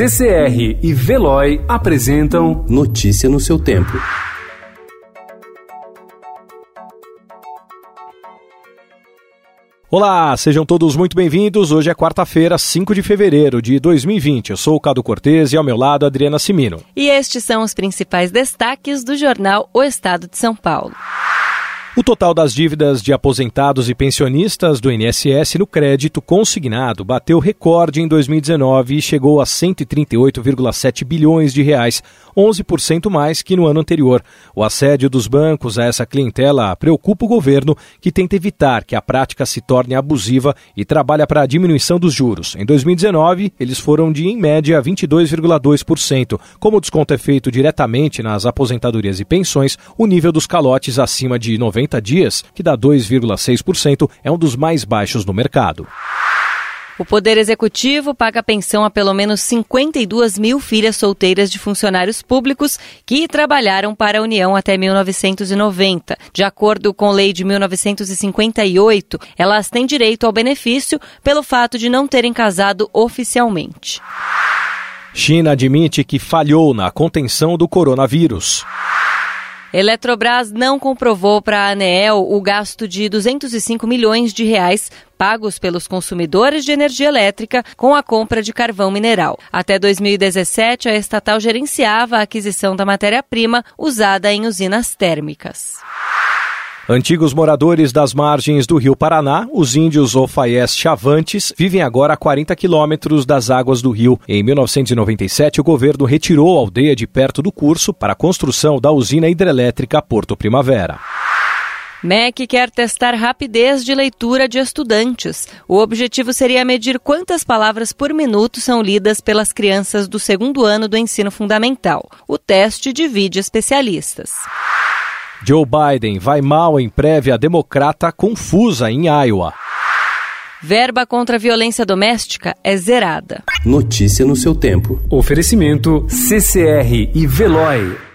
CCR e Veloy apresentam Notícia no seu tempo. Olá, sejam todos muito bem-vindos. Hoje é quarta-feira, 5 de fevereiro de 2020. Eu sou o Cado Cortês e ao meu lado Adriana Simino. E estes são os principais destaques do jornal O Estado de São Paulo. O total das dívidas de aposentados e pensionistas do INSS no crédito consignado bateu recorde em 2019 e chegou a 138,7 bilhões de reais, 11% mais que no ano anterior. O assédio dos bancos a essa clientela preocupa o governo, que tenta evitar que a prática se torne abusiva e trabalha para a diminuição dos juros. Em 2019, eles foram de, em média, 22,2%. Como o desconto é feito diretamente nas aposentadorias e pensões, o nível dos calotes acima de 90 90 dias, que dá 2,6%, é um dos mais baixos no mercado. O Poder Executivo paga pensão a pelo menos 52 mil filhas solteiras de funcionários públicos que trabalharam para a União até 1990. De acordo com lei de 1958, elas têm direito ao benefício pelo fato de não terem casado oficialmente. China admite que falhou na contenção do coronavírus. Eletrobras não comprovou para a ANEEL o gasto de 205 milhões de reais pagos pelos consumidores de energia elétrica com a compra de carvão mineral. Até 2017, a estatal gerenciava a aquisição da matéria-prima usada em usinas térmicas. Antigos moradores das margens do rio Paraná, os índios Ofaiés Chavantes, vivem agora a 40 quilômetros das águas do rio. Em 1997, o governo retirou a aldeia de perto do curso para a construção da usina hidrelétrica Porto Primavera. MEC quer testar rapidez de leitura de estudantes. O objetivo seria medir quantas palavras por minuto são lidas pelas crianças do segundo ano do ensino fundamental. O teste divide especialistas. Joe Biden vai mal em prévia democrata confusa em Iowa. Verba contra a violência doméstica é zerada. Notícia no seu tempo. Oferecimento CCR e Veloy.